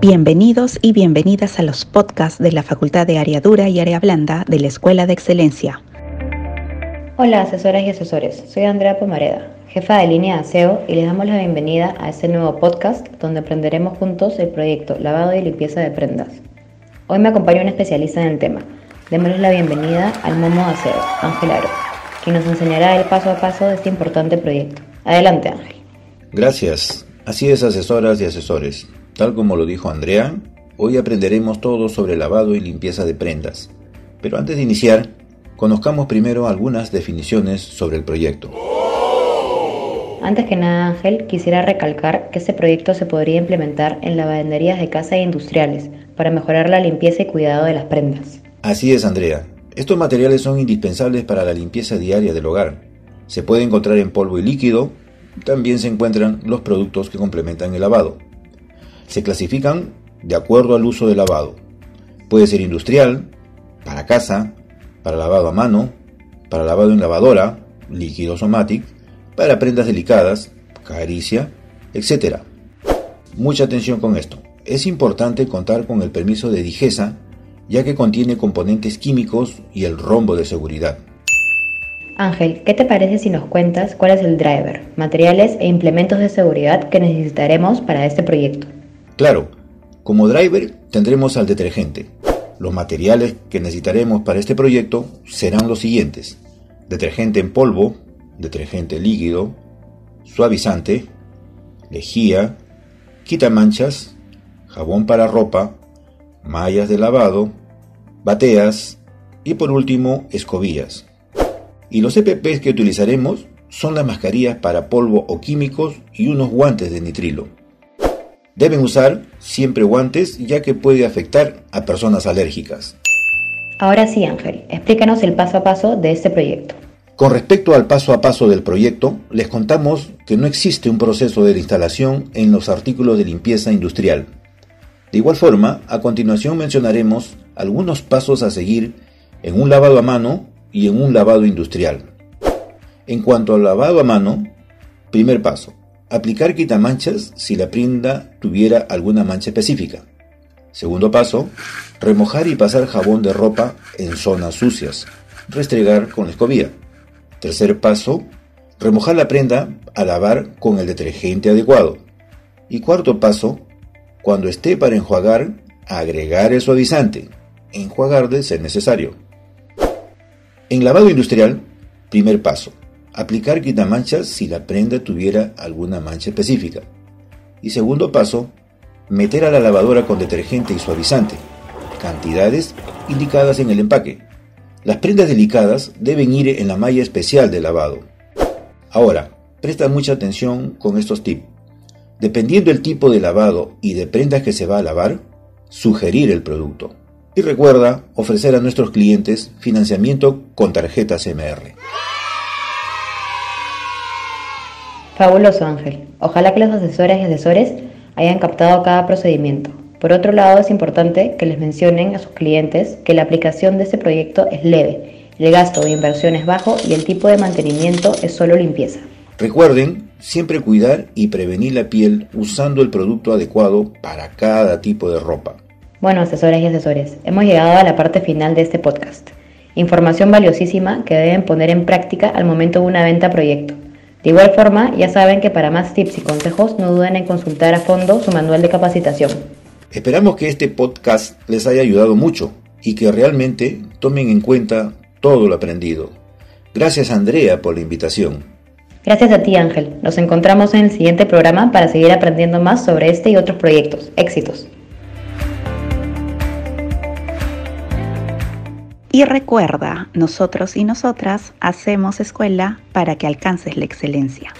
Bienvenidos y bienvenidas a los podcasts de la Facultad de Área Dura y Área Blanda de la Escuela de Excelencia. Hola asesoras y asesores, soy Andrea Pomareda, jefa de línea de aseo y les damos la bienvenida a este nuevo podcast donde aprenderemos juntos el proyecto Lavado y Limpieza de Prendas. Hoy me acompaña un especialista en el tema. Démosle la bienvenida al Momo de Aseo, Ángel Aro, quien nos enseñará el paso a paso de este importante proyecto. Adelante Ángel. Gracias. Así es, asesoras y asesores. Tal como lo dijo Andrea, hoy aprenderemos todo sobre lavado y limpieza de prendas. Pero antes de iniciar, conozcamos primero algunas definiciones sobre el proyecto. Antes que nada, Ángel, quisiera recalcar que este proyecto se podría implementar en lavanderías de casa e industriales para mejorar la limpieza y cuidado de las prendas. Así es, Andrea. Estos materiales son indispensables para la limpieza diaria del hogar. Se puede encontrar en polvo y líquido. También se encuentran los productos que complementan el lavado se clasifican de acuerdo al uso de lavado. Puede ser industrial, para casa, para lavado a mano, para lavado en lavadora, líquido somatic, para prendas delicadas, caricia, etc. Mucha atención con esto. Es importante contar con el permiso de Digesa, ya que contiene componentes químicos y el rombo de seguridad. Ángel, ¿qué te parece si nos cuentas cuál es el driver, materiales e implementos de seguridad que necesitaremos para este proyecto? Claro, como driver tendremos al detergente. Los materiales que necesitaremos para este proyecto serán los siguientes. Detergente en polvo, detergente líquido, suavizante, lejía, quitamanchas, jabón para ropa, mallas de lavado, bateas y por último escobillas. Y los EPPs que utilizaremos son las mascarillas para polvo o químicos y unos guantes de nitrilo. Deben usar siempre guantes ya que puede afectar a personas alérgicas. Ahora sí, Ángel, explícanos el paso a paso de este proyecto. Con respecto al paso a paso del proyecto, les contamos que no existe un proceso de instalación en los artículos de limpieza industrial. De igual forma, a continuación mencionaremos algunos pasos a seguir en un lavado a mano y en un lavado industrial. En cuanto al lavado a mano, primer paso, Aplicar quitamanchas si la prenda tuviera alguna mancha específica. Segundo paso, remojar y pasar jabón de ropa en zonas sucias. Restregar con la escobilla. Tercer paso, remojar la prenda a lavar con el detergente adecuado. Y cuarto paso, cuando esté para enjuagar, agregar el suavizante. Enjuagar de ser necesario. En lavado industrial, primer paso, Aplicar quitamanchas si la prenda tuviera alguna mancha específica. Y segundo paso, meter a la lavadora con detergente y suavizante, cantidades indicadas en el empaque. Las prendas delicadas deben ir en la malla especial de lavado. Ahora, presta mucha atención con estos tips. Dependiendo del tipo de lavado y de prendas que se va a lavar, sugerir el producto. Y recuerda ofrecer a nuestros clientes financiamiento con tarjetas MR. Fabuloso Ángel. Ojalá que los asesoras y asesores hayan captado cada procedimiento. Por otro lado, es importante que les mencionen a sus clientes que la aplicación de este proyecto es leve, el gasto de inversión es bajo y el tipo de mantenimiento es solo limpieza. Recuerden siempre cuidar y prevenir la piel usando el producto adecuado para cada tipo de ropa. Bueno, asesoras y asesores, hemos llegado a la parte final de este podcast. Información valiosísima que deben poner en práctica al momento de una venta proyecto. De igual forma, ya saben que para más tips y consejos no duden en consultar a fondo su manual de capacitación. Esperamos que este podcast les haya ayudado mucho y que realmente tomen en cuenta todo lo aprendido. Gracias Andrea por la invitación. Gracias a ti Ángel. Nos encontramos en el siguiente programa para seguir aprendiendo más sobre este y otros proyectos. Éxitos. Y recuerda, nosotros y nosotras hacemos escuela para que alcances la excelencia.